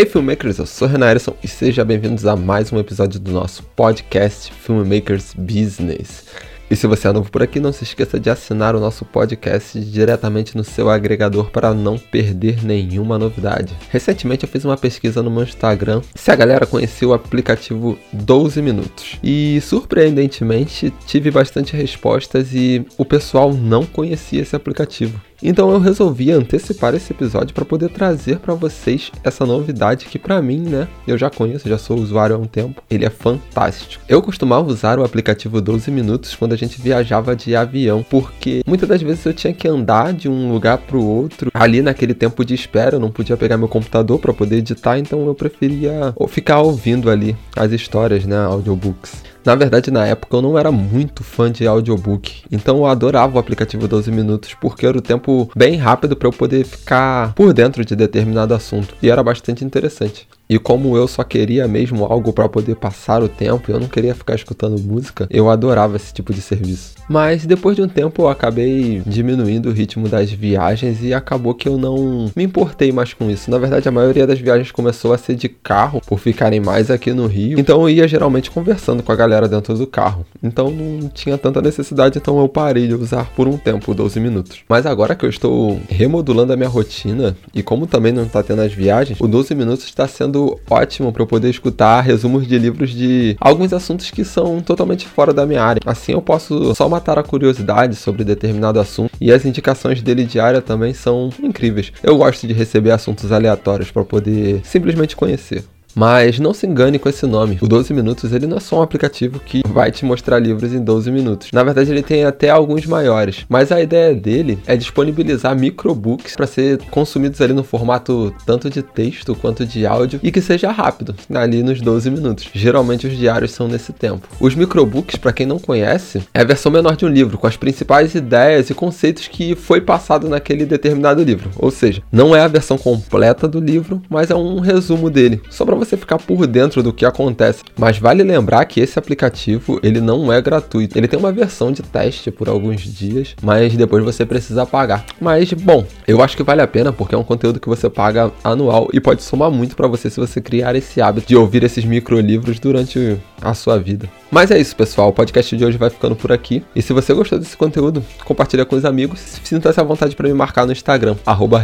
Ei, filmmakers, eu sou Renan Erison e sejam bem-vindos a mais um episódio do nosso podcast Filmmakers Business. E se você é novo por aqui, não se esqueça de assinar o nosso podcast diretamente no seu agregador para não perder nenhuma novidade. Recentemente eu fiz uma pesquisa no meu Instagram se a galera conhecia o aplicativo 12 Minutos. E surpreendentemente tive bastante respostas e o pessoal não conhecia esse aplicativo. Então eu resolvi antecipar esse episódio para poder trazer para vocês essa novidade que para mim, né, eu já conheço, já sou usuário há um tempo. Ele é fantástico. Eu costumava usar o aplicativo 12 minutos quando a gente viajava de avião, porque muitas das vezes eu tinha que andar de um lugar para o outro. Ali naquele tempo de espera, eu não podia pegar meu computador para poder editar, então eu preferia ficar ouvindo ali as histórias, né, audiobooks. Na verdade, na época eu não era muito fã de audiobook, então eu adorava o aplicativo 12 minutos porque era o tempo bem rápido para eu poder ficar por dentro de determinado assunto e era bastante interessante. E como eu só queria mesmo algo para poder passar o tempo, eu não queria ficar escutando música, eu adorava esse tipo de serviço. Mas depois de um tempo eu acabei diminuindo o ritmo das viagens e acabou que eu não me importei mais com isso. Na verdade, a maioria das viagens começou a ser de carro, por ficarem mais aqui no Rio. Então eu ia geralmente conversando com a galera dentro do carro. Então não tinha tanta necessidade, então eu parei de usar por um tempo, 12 minutos. Mas agora que eu estou remodulando a minha rotina e como também não está tendo as viagens, o 12 minutos está sendo ótimo para eu poder escutar resumos de livros de alguns assuntos que são totalmente fora da minha área. Assim eu posso só matar a curiosidade sobre determinado assunto e as indicações dele diária também são incríveis. Eu gosto de receber assuntos aleatórios para poder simplesmente conhecer. Mas não se engane com esse nome. O 12 Minutos ele não é só um aplicativo que vai te mostrar livros em 12 minutos. Na verdade, ele tem até alguns maiores. Mas a ideia dele é disponibilizar microbooks para ser consumidos ali no formato tanto de texto quanto de áudio e que seja rápido, ali nos 12 minutos. Geralmente os diários são nesse tempo. Os microbooks, para quem não conhece, é a versão menor de um livro, com as principais ideias e conceitos que foi passado naquele determinado livro. Ou seja, não é a versão completa do livro, mas é um resumo dele. Só para você ficar por dentro do que acontece. Mas vale lembrar que esse aplicativo ele não é gratuito. Ele tem uma versão de teste por alguns dias, mas depois você precisa pagar. Mas bom, eu acho que vale a pena porque é um conteúdo que você paga anual e pode somar muito para você se você criar esse hábito de ouvir esses microlivros durante a sua vida. Mas é isso, pessoal. O podcast de hoje vai ficando por aqui. E se você gostou desse conteúdo, compartilha com os amigos. Sinta-se à vontade para me marcar no Instagram, arroba.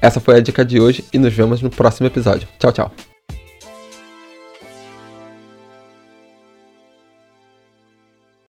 Essa foi a dica de hoje e nos vemos no próximo episódio. Tchau, tchau.